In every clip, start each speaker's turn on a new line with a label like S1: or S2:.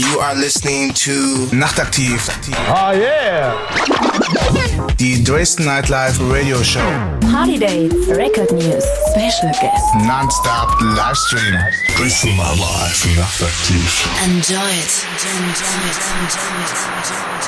S1: You are listening to Nachtaktiv.
S2: Oh yeah!
S1: Die Dresden Nightlife Radio Show.
S3: Party Dates, Record News, Special Guests.
S1: Non-stop Livestream.
S4: Dresden Nightlife Nachtaktiv.
S5: Enjoy it. Enjoy it. Enjoy it. Enjoy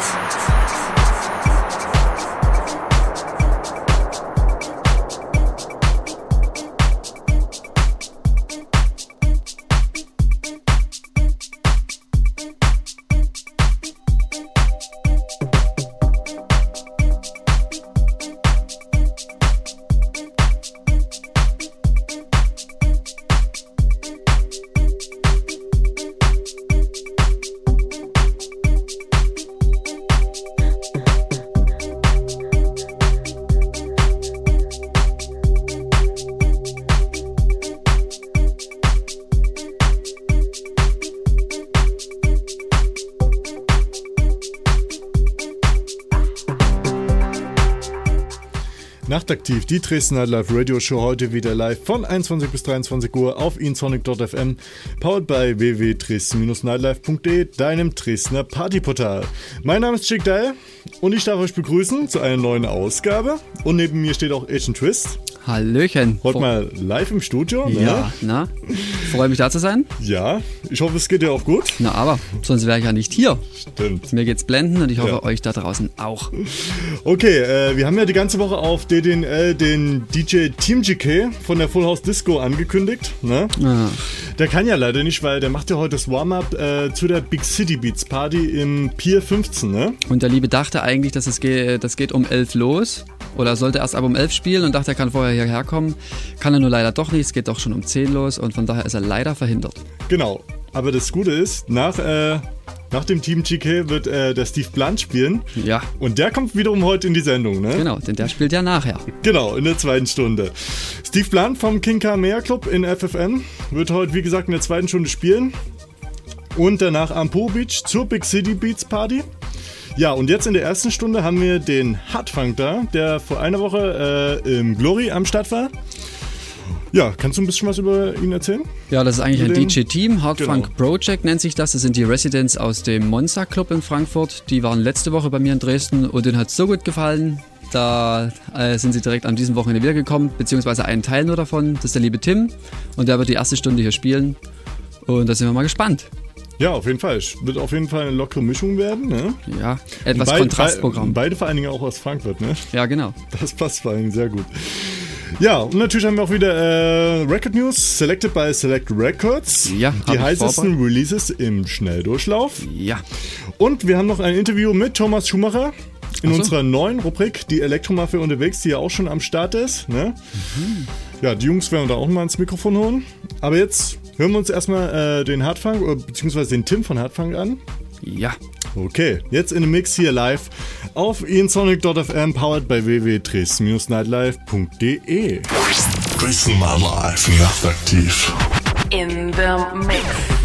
S2: Nachtaktiv, die Dresden Nightlife Radio Show heute wieder live von 21 bis 23 Uhr auf insonic.fm, powered by www.dresden-nightlife.de, deinem Dresdner Partyportal. Mein Name ist Chick Dale und ich darf euch begrüßen zu einer neuen Ausgabe. Und neben mir steht auch Agent Twist.
S6: Hallöchen.
S2: Heute mal live im Studio. Ne?
S6: Ja, na, freue mich da zu sein.
S2: Ja, ich hoffe, es geht dir auch gut.
S6: Na, aber sonst wäre ich ja nicht hier.
S2: Stimmt.
S6: Mir geht's blenden und ich hoffe,
S2: Ja.
S6: euch da draußen auch.
S2: Okay, äh, wir haben ja die ganze Woche auf DDNL den DJ Team GK von der Full House Disco angekündigt. Ne? Der kann ja leider nicht, weil der macht ja heute das Warm-up äh, zu der Big City Beats Party im Pier 15, ne?
S6: Und der Liebe dachte eigentlich, dass es geht, das geht um 11 los. Oder sollte erst ab um 11 spielen und dachte, er kann vorher hierher kommen. Kann er nur leider doch nicht. Es geht doch schon um 10 los und von daher ist er leider verhindert.
S2: Genau. Aber das Gute ist, nach, äh, nach dem Team GK wird äh, der Steve Blunt spielen.
S6: Ja,
S2: Und der kommt wiederum heute in die Sendung, ne?
S6: genau, denn der spielt ja nachher.
S2: Genau, in der zweiten Stunde. Steve Blunt vom King Kamea Club in FFN wird heute, wie gesagt, in der zweiten Stunde spielen. Und danach am Po Beach zur Big City Beats Party. Ja, und jetzt in der ersten Stunde haben wir den Hardfunk da, der vor einer Woche äh, im Glory am Start war. Ja, kannst du ein bisschen was über ihn erzählen?
S6: Ja, das ist eigentlich ein
S2: Den-
S6: DJ-Team. Hard
S2: Genau.
S6: Funk Project nennt sich das. Das sind die Residents aus dem Monza Club in Frankfurt. Die waren letzte Woche bei mir in Dresden und denen hat es so gut gefallen. Da äh, sind sie direkt an diesem Wochenende wiedergekommen, beziehungsweise einen Teil nur davon. Das ist der liebe Tim und der wird die erste Stunde hier spielen. Und da sind wir mal gespannt.
S2: Ja, auf jeden Fall. Es Wird auf jeden Fall eine lockere Mischung werden. Ne?
S6: Ja, etwas
S2: Beid-
S6: Kontrastprogramm.
S2: Beide vor allen Dingen auch aus Frankfurt, ne?
S6: Ja, genau.
S2: Das passt vor allem sehr gut. Ja, und natürlich haben wir auch wieder äh, Record News, selected by Select Records.
S6: Ja,
S2: Die heißesten Releases im Schnelldurchlauf.
S6: Ja.
S2: Und wir haben noch ein Interview mit Thomas Schumacher in
S6: so.
S2: unserer neuen Rubrik, die Elektromafia unterwegs, die ja auch schon am Start ist. Ne?
S6: Mhm.
S2: Ja, die Jungs werden da auch mal ins Mikrofon holen. Aber jetzt hören wir uns erstmal äh, den Hardfunk, oder beziehungsweise den Tim von Hardfunk an.
S6: Ja.
S2: Okay, jetzt in dem Mix hier live auf insonic.fm, powered by www.dresden-nightlife.de.
S4: Dresden Nightlife Nachtaktiv.
S3: In the mix.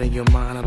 S7: And your mind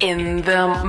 S7: In the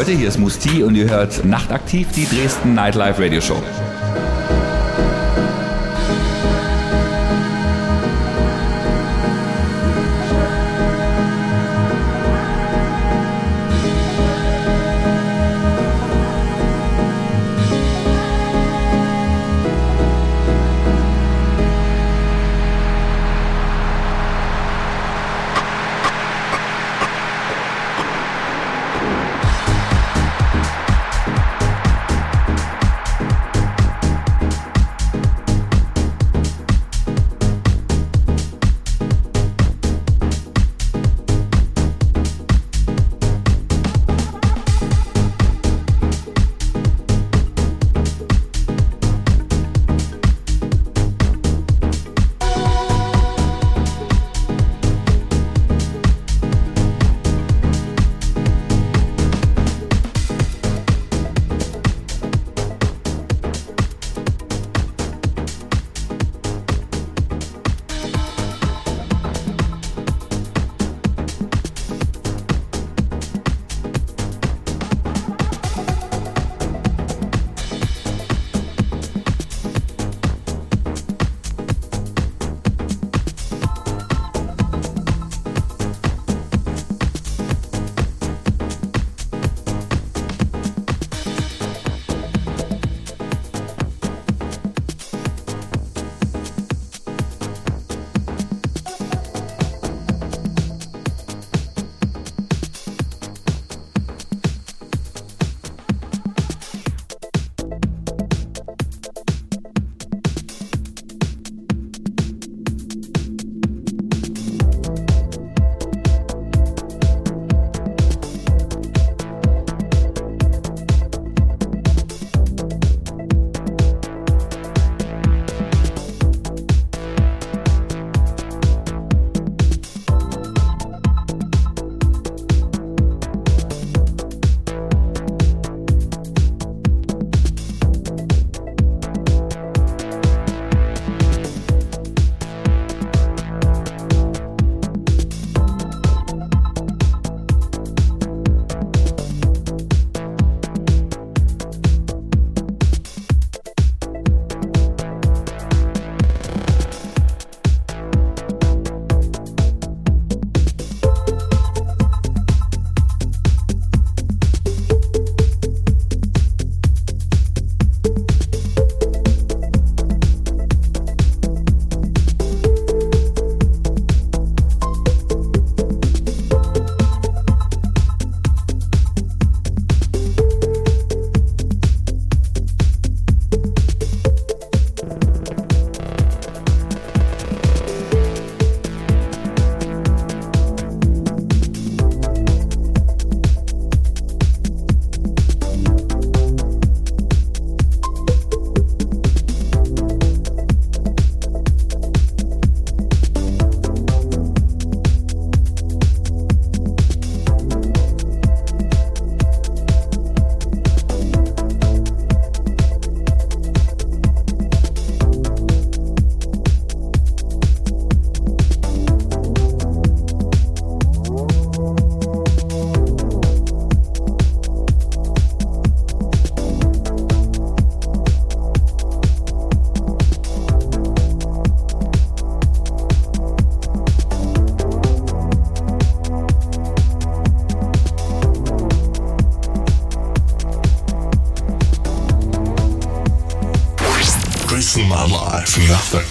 S8: Leute, hier ist Musti und ihr hört nachtaktiv die Dresden Nightlife Radio Show.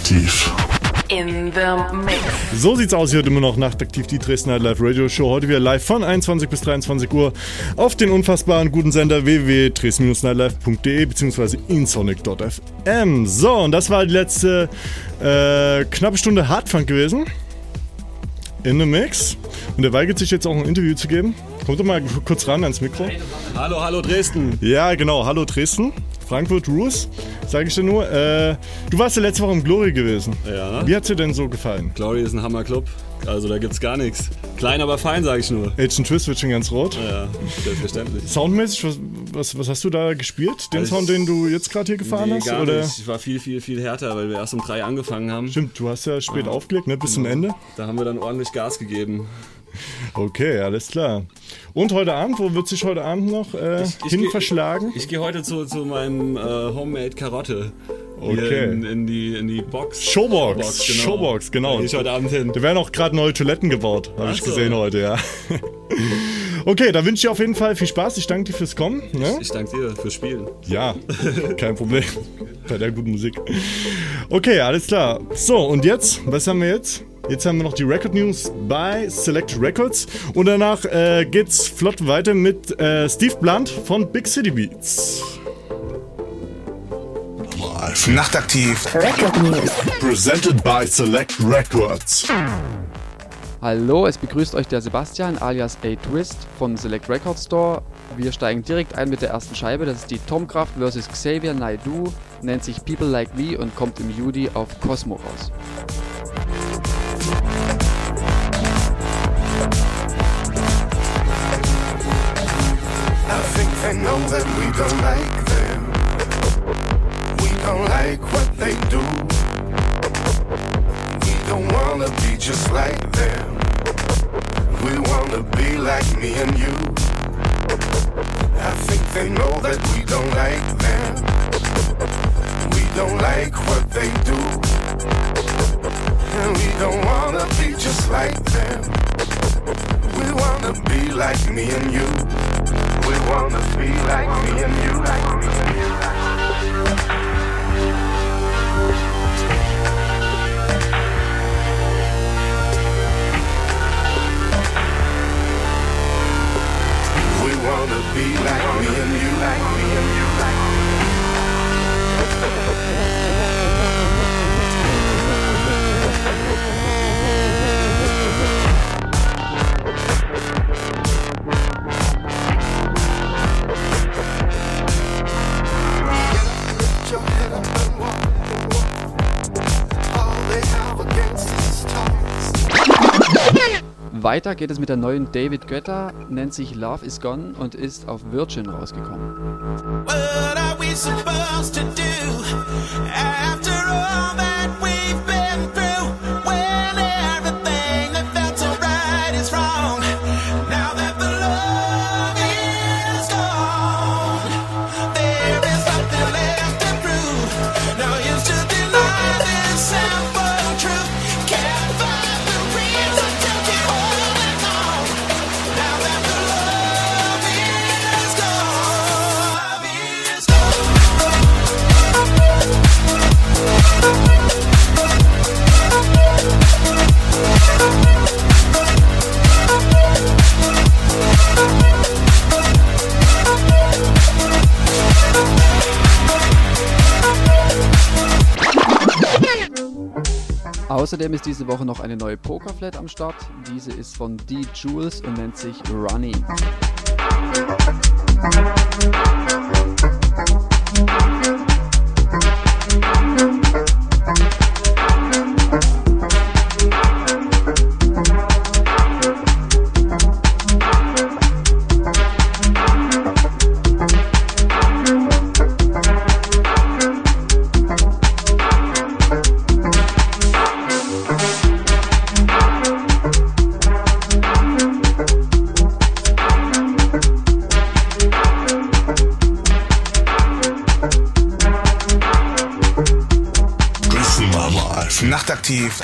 S4: Nachtaktiv.
S3: In the mix.
S2: So sieht's aus, hier immer noch nachtaktiv die Dresden Night Live Radio Show. Heute wieder live von 21 bis 23 Uhr auf den unfassbaren guten Sender www.dresden-nightlife.de bzw. insonic.fm. So, und das war die letzte äh, knappe Stunde Hardfunk gewesen. In the Mix. Und er weigert sich jetzt auch ein Interview zu geben. Kommt doch mal kurz ran ans Mikro.
S9: Hallo, hallo Dresden.
S2: Ja, genau. Hallo Dresden. Frankfurt Roos, sage ich dir nur. Äh, du warst ja letzte Woche im Glory gewesen.
S9: Ja.
S2: Wie hat's dir denn so gefallen?
S9: Glory ist ein Hammerclub. Also da gibt's gar nichts. Klein, aber fein, sage ich nur.
S2: Agent Twist wird schon ganz rot.
S9: Ja, selbstverständlich.
S2: Soundmäßig, was, was, was hast du da gespielt? Den
S9: Also
S2: Sound, den du jetzt gerade hier gefahren
S9: nee,
S2: hast?
S9: gar
S2: oder?
S9: nicht. Ich war viel, viel, viel härter, weil wir erst um drei angefangen haben.
S2: Stimmt, du hast ja spät aufgelegt, ne? Bis zum
S9: Genau.
S2: Ende.
S9: Da haben wir dann ordentlich Gas gegeben.
S2: Okay, alles klar. Und heute Abend, wo wird sich heute Abend noch äh,
S9: Ich
S2: hin
S9: geh-
S2: verschlagen?
S9: Ich gehe heute zu, zu meinem äh, Homemade Karotte.
S2: Okay.
S9: In, in, die, in die Box.
S2: Showbox, Showbox, genau.
S9: Da gehe ich heute Abend hin.
S2: Da werden auch gerade neue Toiletten gebaut, habe ich gesehen heute, ja. Okay, da wünsche ich dir auf jeden Fall viel Spaß. Ich danke dir fürs Kommen. Ne?
S9: Ich danke dir fürs Spielen.
S2: Ja, kein Problem. Bei der guten Musik. Okay, alles klar. So, und jetzt, was haben wir jetzt? Jetzt haben wir noch die Record News bei Select Records. Und danach äh, geht's flott weiter mit äh, Steve Blunt von Big City Beats.
S4: Live.
S1: Nachtaktiv.
S3: Record News.
S4: Presented by Select Records.
S6: Hallo, es begrüßt euch der Sebastian alias A-Twist von Select Record Store. Wir steigen direkt ein mit der ersten Scheibe. Das ist die Tomkraft vs. Xavier Naidoo, nennt sich People Like Me und kommt im Juli auf Cosmo raus.
S10: I think they know that we don't like don't like what they do. We don't wanna be just like them. We wanna be like me and you. I think they know that we don't like them. We don't like what they do. And we don't wanna be just like them. We wanna be like me and you. We wanna be like me and you. Like me and you. Wanna be like me and you. Like me and you. Like me your head up and walk. All they have against is tongues.
S6: Weiter geht es mit der neuen David Guetta, nennt sich Love Is Gone und ist auf Virgin rausgekommen.
S11: What are we supposed to do after all that
S6: Außerdem ist diese Woche noch eine neue Pokerflat am Start. Diese ist von D. Jules und nennt sich Runny.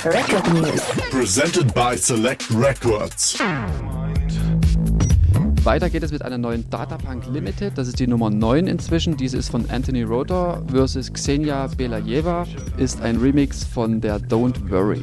S3: Record News.
S4: Presented by Select Records.
S6: Weiter geht es mit einer neuen Datapunk Limited. Das ist die Nummer 9 inzwischen. Diese ist von Anthony Rotor versus Xenia Belajeva. Ist ein Remix von der Don't Worry.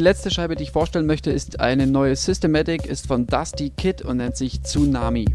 S6: Letzte Scheibe, die ich vorstellen möchte, ist eine neue Systematic, ist von Dusty Kid und nennt sich Tsunami.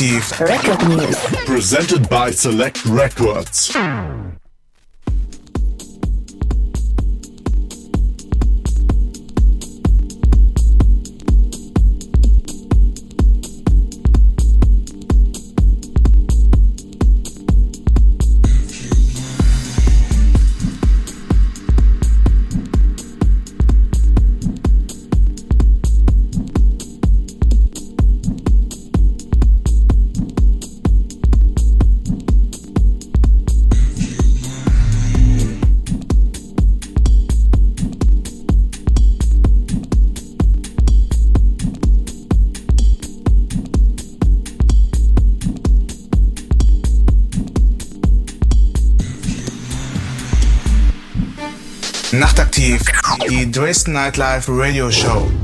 S4: Live.
S3: Record News.
S4: Presented by Select Records.
S1: Dresden Nightlife Radio Show.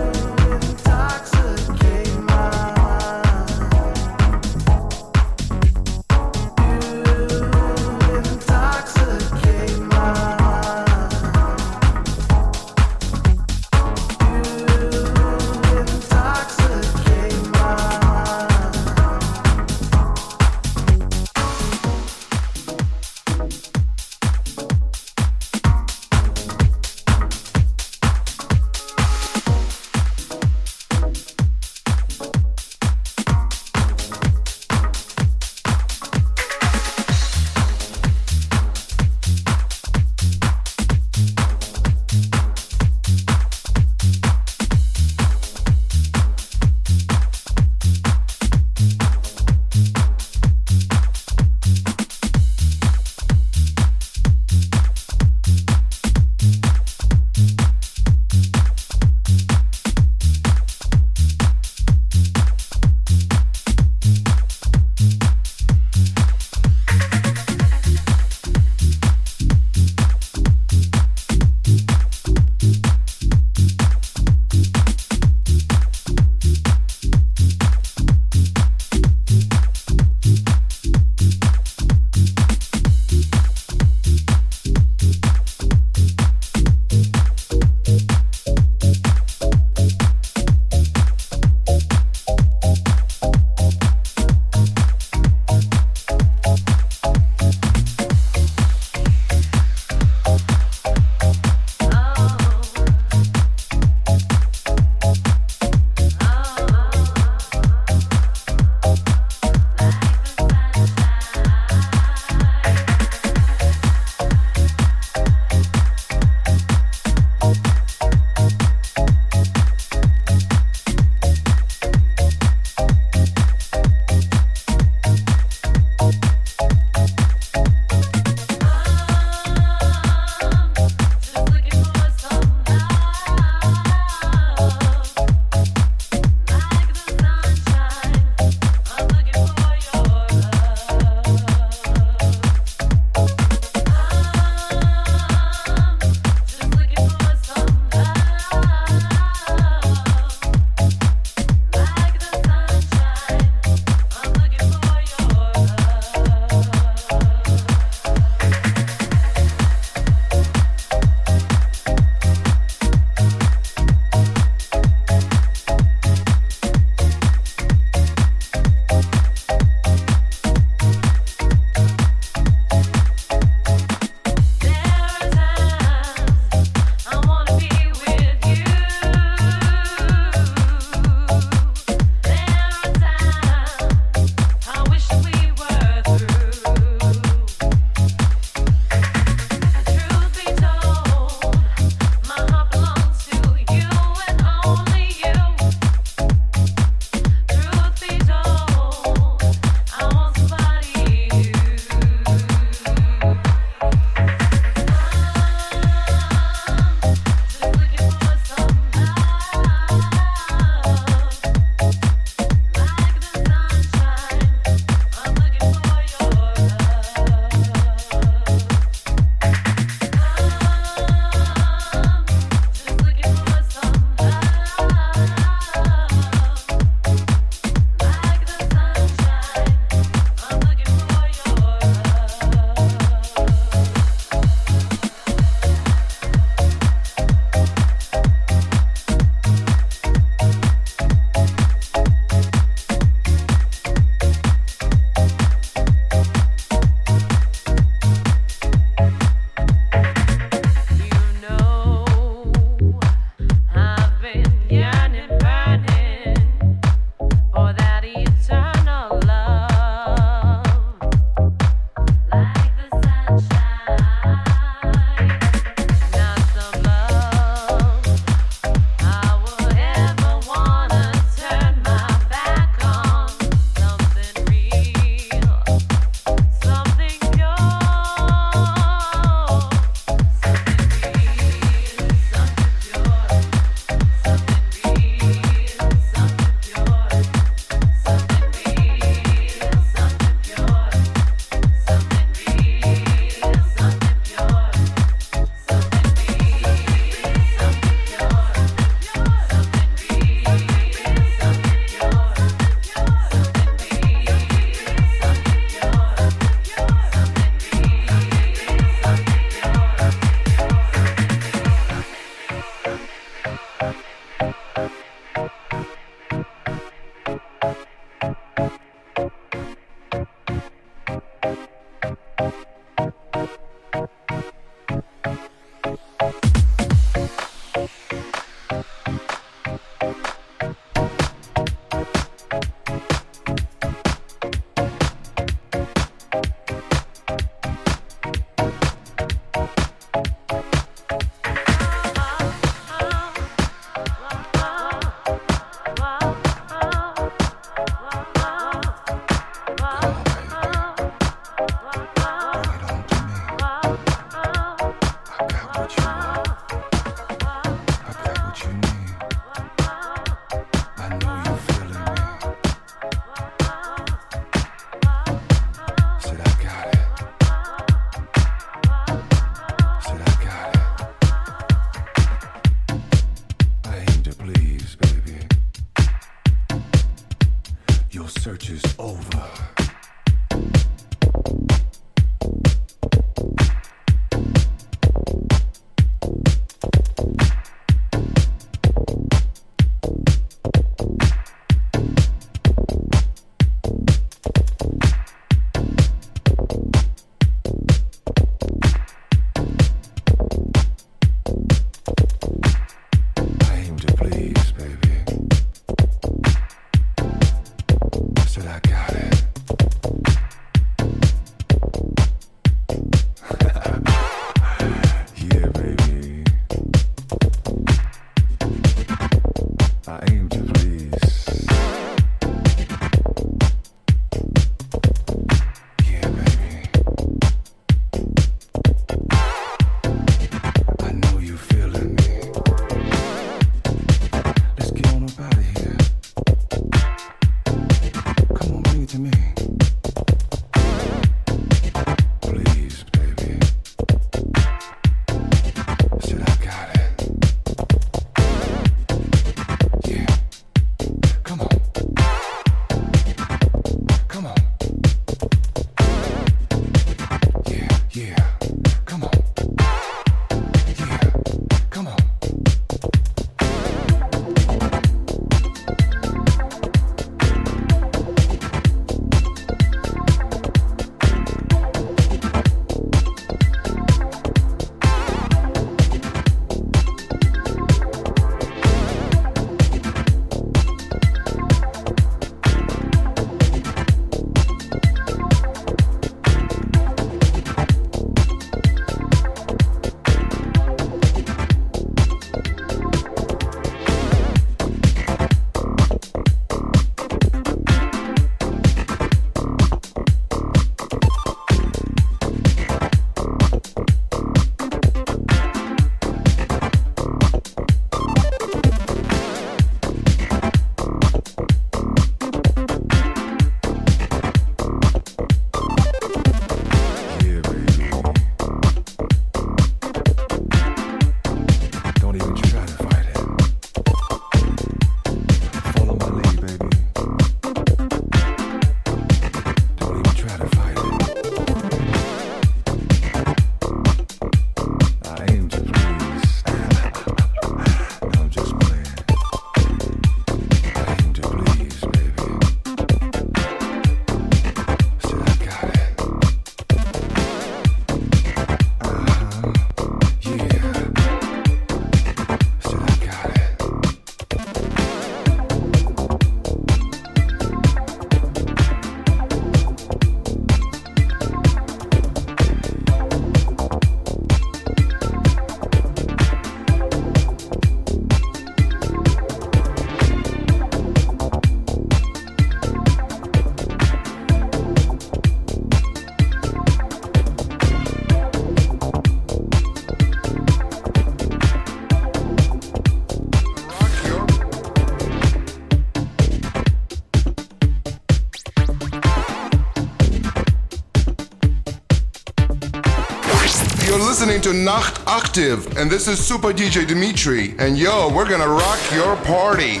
S12: to
S13: Nacht Active, and this is Super DJ Dimitri. And yo, we're gonna rock your party.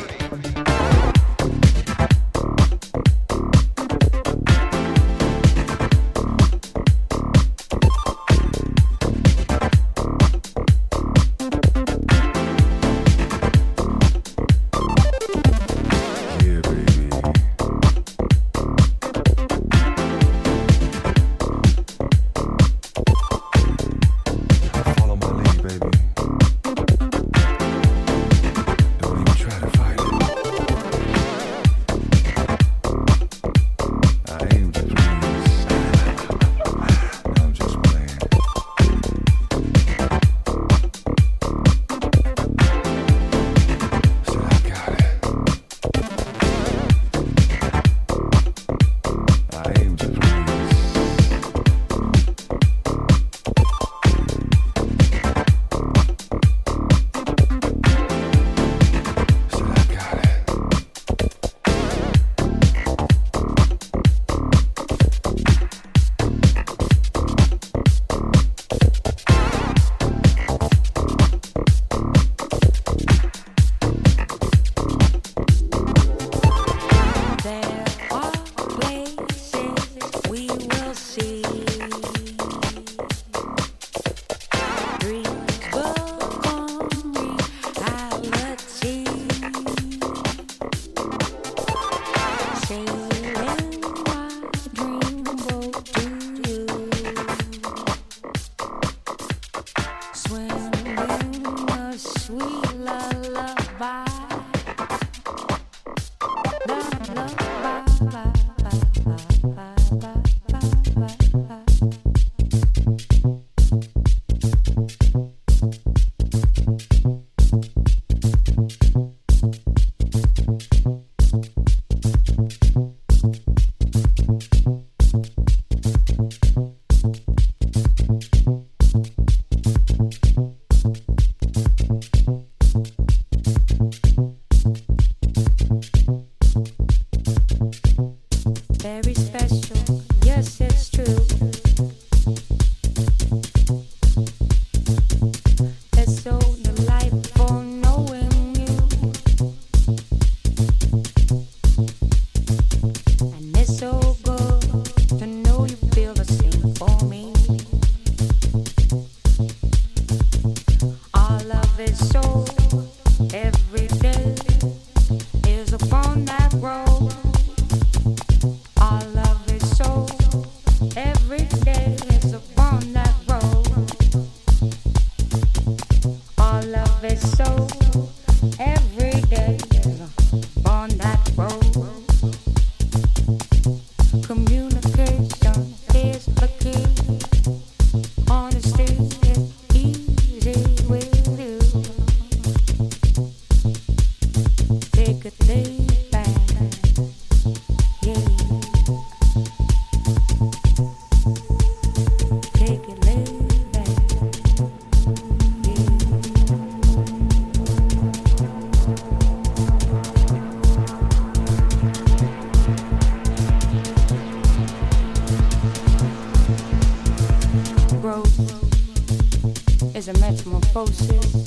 S14: Is a metamorphosis,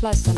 S14: plus and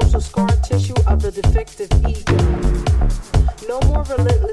S15: social scar tissue of the defective ego. No more relentless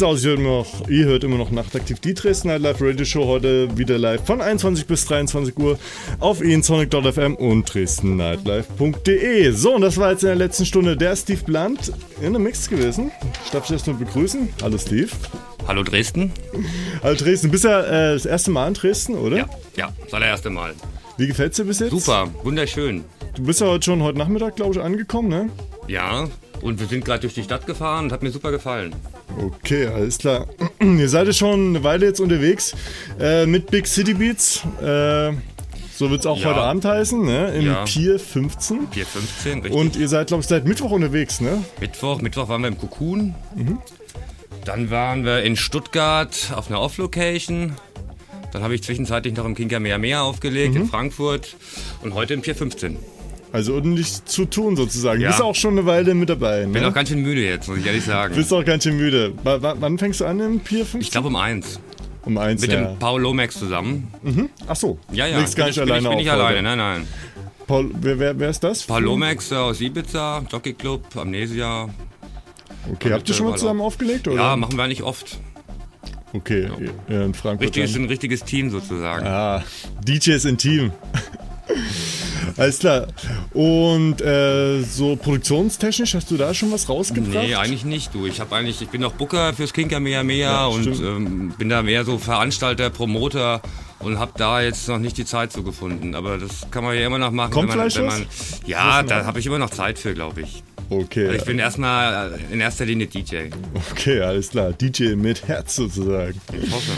S2: sieht's aus. Ihr hört, immer noch, ihr hört immer noch nachtaktiv die Dresden Night Live Radio Show. Heute wieder live von 21 bis 23 Uhr auf ensonic.fm und dresdennightlife.de. So, und das war jetzt in der letzten Stunde der Steve Blunt in der Mix gewesen. Ich darf dich erstmal begrüßen. Hallo Steve.
S16: Hallo Dresden.
S2: Hallo Dresden. Bist ja äh, das erste Mal in Dresden, oder?
S16: Ja, ja, das allererste Mal.
S2: Wie gefällt's dir bis jetzt?
S16: Super, wunderschön.
S2: Du bist ja heute schon heute Nachmittag, glaube ich, angekommen, ne?
S16: Ja, und wir sind gerade durch die Stadt gefahren und hat mir super gefallen.
S2: Okay, alles klar. Ihr seid ja schon eine Weile jetzt unterwegs äh, mit Big City Beats. Äh, so wird es auch
S16: Ja.
S2: heute Abend heißen, ne? Im
S16: Ja.
S2: Pier 15.
S16: Pier 15, richtig.
S2: Und ihr seid, glaube ich, seit Mittwoch unterwegs, ne?
S16: Mittwoch, Mittwoch waren wir im Cocoon.
S2: Mhm.
S16: Dann waren wir in Stuttgart auf einer Off-Location. Dann habe ich zwischenzeitlich noch im Kinker Meer Meer aufgelegt
S2: Mhm.
S16: in Frankfurt. Und heute im Pier 15.
S2: Also ordentlich zu tun sozusagen.
S16: Ja.
S2: Bist auch schon eine Weile mit dabei, ne?
S16: Bin auch ganz schön müde jetzt, muss ich ehrlich sagen.
S2: Bist auch ganz schön müde. W wann fängst du an im Pier 15?
S16: Ich glaube um eins.
S2: Um eins,
S16: Mit
S2: ja.
S16: dem Paul Lomax zusammen.
S2: Mhm. Ach so.
S16: Ja, ja.
S2: Legst gar
S16: bin
S2: nicht
S16: bin
S2: alleine
S16: ich, bin ich
S2: heute.
S16: alleine, nein, nein.
S2: Paul, wer, wer, wer ist das?
S16: Paul Lomax aus Ibiza, Jockey Club, Amnesia.
S2: Okay, habt ihr schon mal zusammen aufgelegt, oder?
S16: Ja, machen wir nicht oft.
S2: Okay, ja, in Frankfurt.
S16: Richtiges,
S2: dann.
S16: ein richtiges Team sozusagen.
S2: Ah, DJs in Team. Alles klar. Und äh, so produktionstechnisch, hast du da schon was rausgebracht?
S16: Nee, eigentlich nicht, du. Ich habe eigentlich, ich bin auch Booker fürs Kinker Mea Mea
S2: Ja,
S16: und ähm, bin da mehr so Veranstalter, Promoter und habe da jetzt noch nicht die Zeit so gefunden. Aber das kann man ja immer noch machen.
S2: Kommt
S16: wenn man,
S2: vielleicht
S16: wenn man, Ja, da habe ich immer noch Zeit für, glaube ich.
S2: Okay.
S16: Also ich bin erstmal in erster Linie DJ.
S2: Okay, alles klar. DJ mit Herz sozusagen.
S16: Ich hoffe.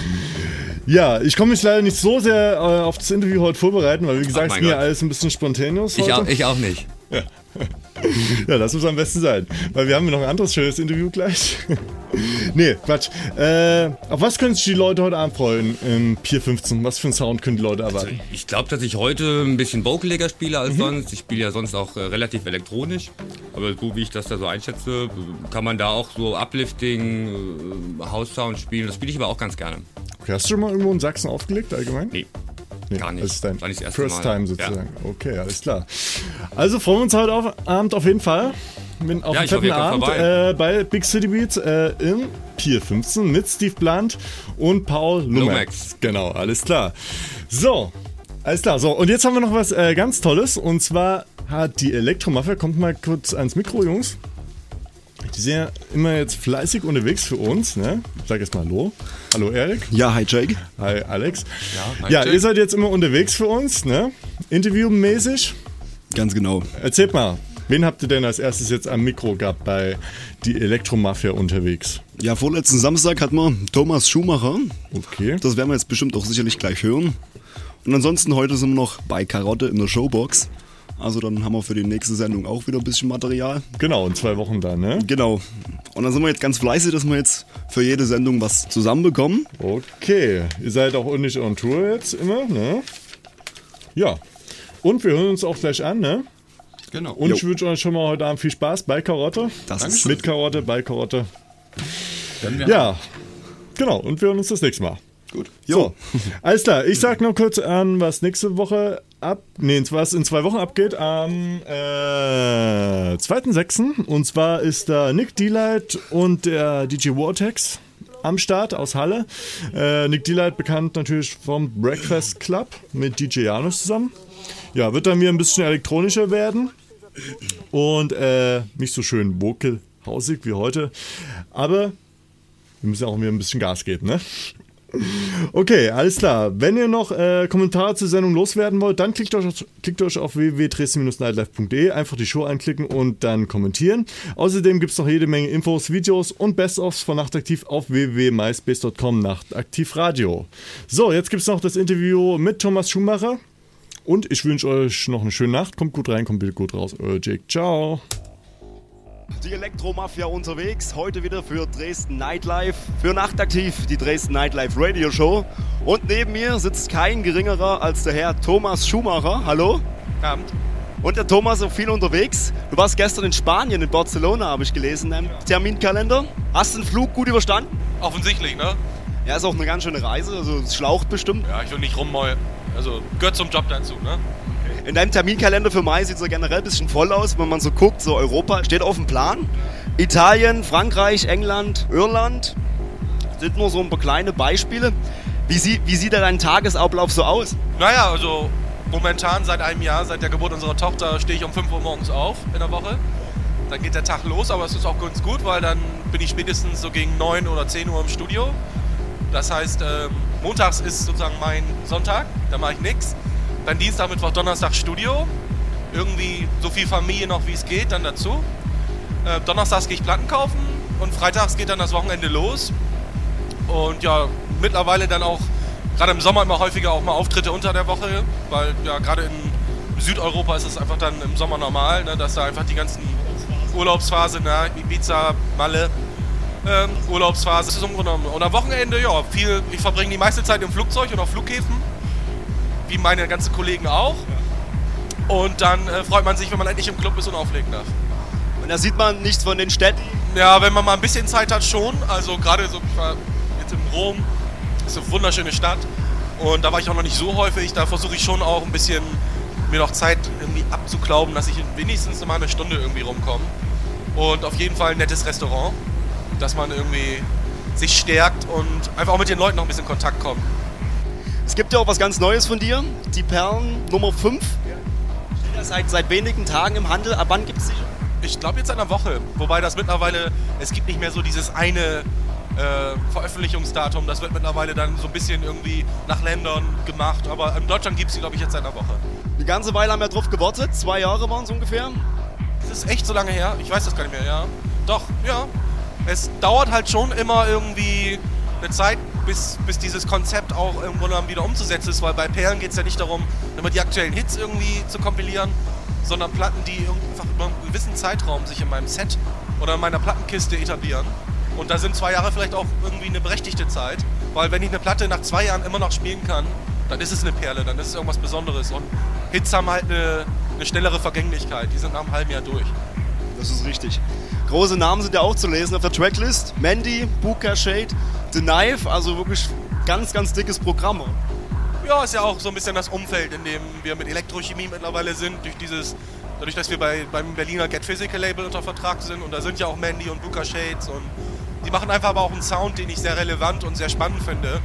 S2: Ja, ich komme mich leider nicht so sehr äh, auf das Interview heute vorbereiten, weil wie gesagt, es ja
S16: Gott.
S2: alles ein bisschen spontaneous
S16: Ich
S2: heute.
S16: auch, ich auch nicht.
S2: Ja. ja, das muss am besten sein. Weil wir haben ja noch ein anderes schönes Interview gleich. nee, Quatsch. Äh, auf was können sich die Leute heute Abend freuen im Pier 15? Was für einen Sound können die Leute erwarten?
S16: Ich glaube, dass ich heute ein bisschen vocaliger spiele als sonst. Ich spiele ja sonst auch äh, relativ elektronisch. Aber so wie ich das da so einschätze, kann man da auch so Uplifting, äh, House-Sound spielen. Das spiele ich aber auch ganz gerne.
S2: Okay, hast du schon mal irgendwo in Sachsen aufgelegt allgemein?
S16: Nee.
S2: Nee,
S16: Gar nicht.
S2: Das ist dein
S16: War nicht das erste
S2: First
S16: Mal.
S2: Time sozusagen. Okay, alles klar. Also freuen wir uns heute auf, Abend auf jeden Fall. Mit, auf
S16: Ja, ich hoffe, ihr
S2: Abend äh, bei Big City Beats äh, im Pier 15 mit Steve Blunt und Paul Lumax.
S16: Lumax.
S2: Genau, alles klar. So, alles klar. So, und jetzt haben wir noch was äh, ganz Tolles. Und zwar hat die Elektromafia, kommt mal kurz ans Mikro, Jungs. Die sind ja immer jetzt fleißig unterwegs für uns. Ne? Ich sag jetzt mal Hallo. Hallo Erik.
S17: Ja, hi Jake.
S2: Hi Alex.
S17: Ja, hi,
S2: ja
S17: Jake.
S2: ihr seid jetzt immer unterwegs für uns, ne? Interviewmäßig.
S17: Ganz genau.
S2: Erzählt mal, wen habt ihr denn als erstes jetzt am Mikro gehabt bei die Elektromafia unterwegs?
S17: Ja, vorletzten Samstag hatten wir Thomas Schumacher.
S2: Okay.
S17: Das werden wir jetzt bestimmt auch sicherlich gleich hören. Und ansonsten heute sind wir noch bei Karotte in der Showbox. Also dann haben wir für die nächste Sendung auch wieder ein bisschen Material.
S2: Genau, in zwei Wochen dann, ne?
S17: Genau. Und dann sind wir jetzt ganz fleißig, dass wir jetzt für jede Sendung was zusammenbekommen.
S2: Okay, ihr seid auch ordentlich on Tour jetzt immer, ne? Ja. Und wir hören uns auch gleich an, ne?
S17: Genau.
S2: Und
S17: Jo.
S2: ich wünsche euch schon mal heute Abend viel Spaß bei Karotte.
S17: Das ist-
S2: Mit Karotte, bei Karotte. Ja, genau. Und wir hören uns das nächste Mal.
S17: Gut.
S2: So, alles klar. Ich sag noch kurz an, was nächste Woche ab, nee, was in zwei Wochen abgeht, am äh, 2.6. Und zwar ist da Nick Delight und der DJ Vortex am Start aus Halle. Äh, Nick Delight bekannt natürlich vom Breakfast Club mit DJ Janus zusammen. Ja, wird dann mir ein bisschen elektronischer werden und äh, nicht so schön vocal-hausig wie heute. Aber wir müssen auch mir ein bisschen Gas geben, ne? Okay, alles klar. Wenn ihr noch äh, Kommentare zur Sendung loswerden wollt, dann klickt euch, klickt euch auf www.dresden-nightlife.de, einfach die Show anklicken und dann kommentieren. Außerdem gibt es noch jede Menge Infos, Videos und Best-ofs von Nachtaktiv auf www.myspace.com Nachtaktiv Radio. So, jetzt gibt es noch das Interview mit Thomas Schumacher und ich wünsche euch noch eine schöne Nacht. Kommt gut rein, kommt gut raus. Euer Jake. Ciao.
S17: Die Elektromafia unterwegs, heute wieder für Dresden Nightlife, für Nachtaktiv, die Dresden Nightlife Radio Show. Und neben mir sitzt kein geringerer als der Herr Thomas Schumacher. Hallo.
S18: Abend.
S17: Und der Thomas ist auch viel unterwegs. Du warst gestern in Spanien, in Barcelona, habe ich gelesen, im Terminkalender. Hast den Flug gut überstanden?
S18: Offensichtlich, ne?
S17: Ja, ist auch eine ganz schöne Reise, also es schlaucht bestimmt.
S18: Ja, ich will nicht rummäulen. Also gehört zum Job dazu, ne?
S17: In deinem Terminkalender für Mai sieht es ja generell ein bisschen voll aus, wenn man so guckt, so Europa steht auf dem Plan. Italien, Frankreich, England, Irland sind nur so ein paar kleine Beispiele. Wie, sie, wie sieht denn dein Tagesablauf so aus?
S18: Naja, also momentan seit einem Jahr, seit der Geburt unserer Tochter, stehe ich um 5 Uhr morgens auf in der Woche. Dann geht der Tag los, aber es ist auch ganz gut, weil dann bin ich spätestens so gegen 9 oder 10 Uhr im Studio. Das heißt, ähm, montags ist sozusagen mein Sonntag, da mache ich nichts. Dann Dienstag, Mittwoch, Donnerstag Studio. Irgendwie so viel Familie noch wie es geht, dann dazu. Äh, Donnerstags gehe ich Platten kaufen und freitags geht dann das Wochenende los. Und ja, mittlerweile dann auch, gerade im Sommer immer häufiger auch mal Auftritte unter der Woche, weil ja gerade in Südeuropa ist es einfach dann im Sommer normal, ne, dass da einfach die ganzen Urlaubsphase, ne, Ibiza, Malle, ähm, Urlaubsphase, das ist im Grunde genommen. Und am Wochenende, ja, viel, ich verbringe die meiste Zeit im Flugzeug und auf Flughäfen, wie meine ganzen Kollegen auch. Und dann äh, freut man sich, wenn man endlich im Club ist und auflegen darf.
S17: Und da sieht man nichts von den Städten?
S18: Ja, wenn man mal ein bisschen Zeit hat, schon. Also gerade so, ich war jetzt in Rom, ist eine wunderschöne Stadt. Und da war ich auch noch nicht so häufig. Da versuche ich schon auch ein bisschen mir noch Zeit irgendwie abzuklauben, dass ich wenigstens mal eine Stunde irgendwie rumkomme. Und auf jeden Fall ein nettes Restaurant, dass man irgendwie sich stärkt und einfach auch mit den Leuten noch ein bisschen in Kontakt kommt.
S17: Es gibt ja auch was ganz Neues von dir, die Perlen Nummer 5. Steht ja seit, seit wenigen Tagen im Handel. Ab wann gibt es die?
S18: Ich glaube jetzt in einer Woche. Wobei das mittlerweile, es gibt nicht mehr so dieses eine äh, Veröffentlichungsdatum. Das wird mittlerweile dann so ein bisschen irgendwie nach Ländern gemacht. Aber in Deutschland gibt es die, glaube ich, jetzt seit einer Woche.
S17: Eine ganze Weile haben wir drauf gewartet. Zwei Jahre waren es ungefähr.
S18: Das ist echt so lange her. Ich weiß das gar nicht mehr, ja. Doch, ja. Es dauert halt schon immer irgendwie eine Zeit, bis, bis dieses Konzept auch irgendwo dann wieder umzusetzen ist, weil bei Perlen geht es ja nicht darum, immer die aktuellen Hits irgendwie zu kompilieren, sondern Platten, die einfach über einen gewissen Zeitraum sich in meinem Set oder in meiner Plattenkiste etablieren. Und da sind zwei Jahre vielleicht auch irgendwie eine berechtigte Zeit, weil wenn ich eine Platte nach zwei Jahren immer noch spielen kann, dann ist es eine Perle, dann ist es irgendwas Besonderes. Und Hits haben halt eine, eine schnellere Vergänglichkeit, die sind nach einem halben Jahr durch.
S17: Das ist richtig. Große Namen sind ja auch zu lesen auf der Tracklist. Mandy, Buka Shade, The Knife, also wirklich ganz, ganz dickes Programm.
S18: Ja, ist ja auch so ein bisschen das Umfeld, in dem wir mit Elektrochemie mittlerweile sind, durch dieses, dadurch, dass wir bei, beim Berliner Get Physical Label unter Vertrag sind und da sind ja auch Mandy und Buka Shades und die machen einfach aber auch einen Sound, den ich sehr relevant und sehr spannend finde,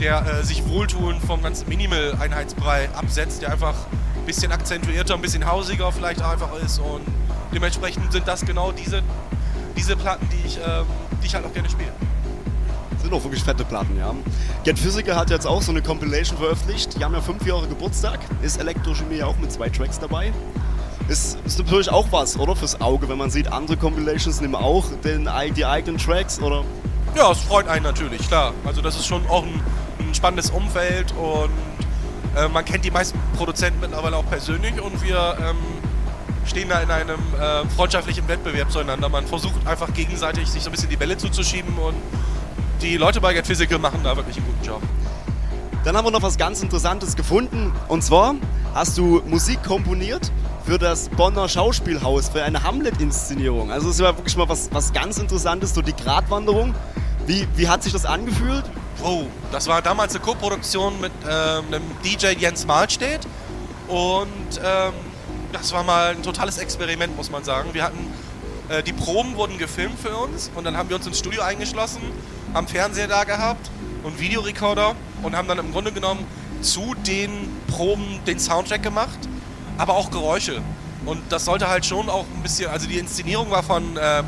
S18: der äh, sich wohltuend vom ganzen Minimal-Einheitsbrei absetzt, der einfach ein bisschen akzentuierter, ein bisschen hausiger vielleicht einfach ist und dementsprechend sind das genau diese, diese Platten, die ich, ähm, die ich halt auch gerne spiele.
S17: Sind auch wirklich fette Platten, ja. Get Physical hat jetzt auch so eine Compilation veröffentlicht. Die haben ja fünf Jahre Geburtstag. Ist Elektrochemie ja auch mit zwei Tracks dabei. Ist, ist natürlich auch was, oder? Fürs Auge, wenn man sieht, andere Compilations nehmen auch den, die eigenen Tracks, oder?
S18: Ja, es freut einen natürlich, klar. Also das ist schon auch ein, ein spannendes Umfeld und äh, man kennt die meisten Produzenten mittlerweile auch persönlich und wir ähm, stehen da in einem äh, freundschaftlichen Wettbewerb zueinander. Man versucht einfach gegenseitig sich so ein bisschen die Bälle zuzuschieben und die Leute bei Get Physical machen da wirklich einen guten Job.
S17: Dann haben wir noch was ganz Interessantes gefunden. Und zwar hast du Musik komponiert für das Bonner Schauspielhaus, für eine Hamlet-Inszenierung. Also es war wirklich mal was, was ganz Interessantes, so die Gratwanderung. Wie, wie hat sich das angefühlt?
S18: Oh, das war damals eine Co-Produktion mit ähm, einem DJ Jens Mahlstedt. Und ähm, das war mal ein totales Experiment, muss man sagen. Wir hatten, äh, die Proben wurden gefilmt für uns und dann haben wir uns ins Studio eingeschlossen, haben Fernseher da gehabt und Videorekorder und haben dann im Grunde genommen zu den Proben den Soundtrack gemacht, aber auch Geräusche. Und das sollte halt schon auch ein bisschen, also die Inszenierung war von ähm,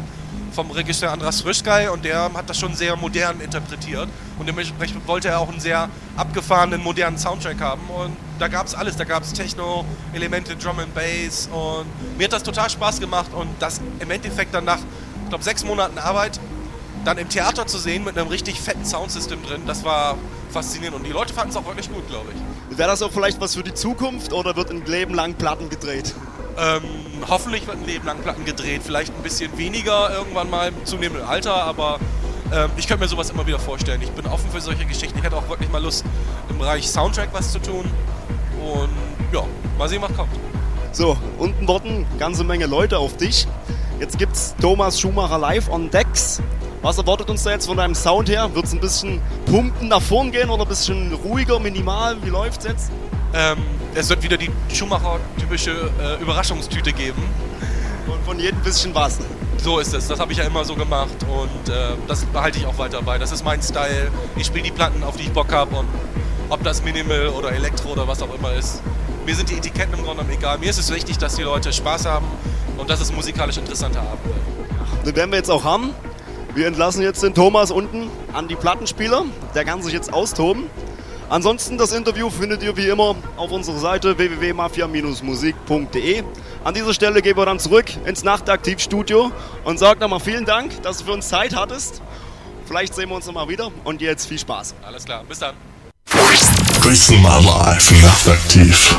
S18: vom Regisseur Andras Frischkei und der hat das schon sehr modern interpretiert. Und dementsprechend wollte er auch einen sehr abgefahrenen, modernen Soundtrack haben. Und da gab es alles, da gab es Techno, Elemente, Drum and Bass und mir hat das total Spaß gemacht. Und das im Endeffekt dann nach, ich glaube, sechs Monaten Arbeit dann im Theater zu sehen mit einem richtig fetten Soundsystem drin, das war faszinierend und die Leute fanden es auch wirklich gut, glaube ich.
S17: Wäre das auch vielleicht was für die Zukunft oder wird ein Leben lang Platten gedreht?
S18: Ähm, hoffentlich wird ein Leben lang Platten gedreht, vielleicht ein bisschen weniger irgendwann mal im zunehmenden Alter, aber ähm, ich könnte mir sowas immer wieder vorstellen. Ich bin offen für solche Geschichten. Ich hätte auch wirklich mal Lust, im Bereich Soundtrack was zu tun. Und ja, mal sehen, was kommt.
S17: So, unten warten ganze Menge Leute auf dich. Jetzt gibt's Thomas Schumacher live on Decks. Was erwartet uns da jetzt von deinem Sound her? Wird es ein bisschen pumpen nach vorn gehen oder ein bisschen ruhiger, minimal? Wie läuft's jetzt?
S18: Ähm, es wird wieder die Schumacher-typische äh, Überraschungstüte geben.
S17: Und von jedem bisschen was.
S18: So ist es. Das habe ich ja immer so gemacht und äh, das behalte ich auch weiter bei. Das ist mein Style. Ich spiele die Platten, auf die ich Bock habe und ob das Minimal oder Elektro oder was auch immer ist. Mir sind die Etiketten im Grunde genommen egal. Mir ist es wichtig, dass die Leute Spaß haben und dass es musikalisch interessanter Abend wird.
S17: Den werden wir jetzt auch haben. Wir entlassen jetzt den Thomas unten an die Plattenspieler. Der kann sich jetzt austoben. Ansonsten das Interview findet ihr wie immer auf unserer Seite www.mafia-musik.de. An dieser Stelle gehen wir dann zurück ins Nachtaktivstudio und sagen nochmal vielen Dank, dass du für uns Zeit hattest. Vielleicht sehen wir uns nochmal wieder und jetzt viel Spaß.
S18: Alles klar, bis dann.
S4: Dresden My Life nachtaktiv.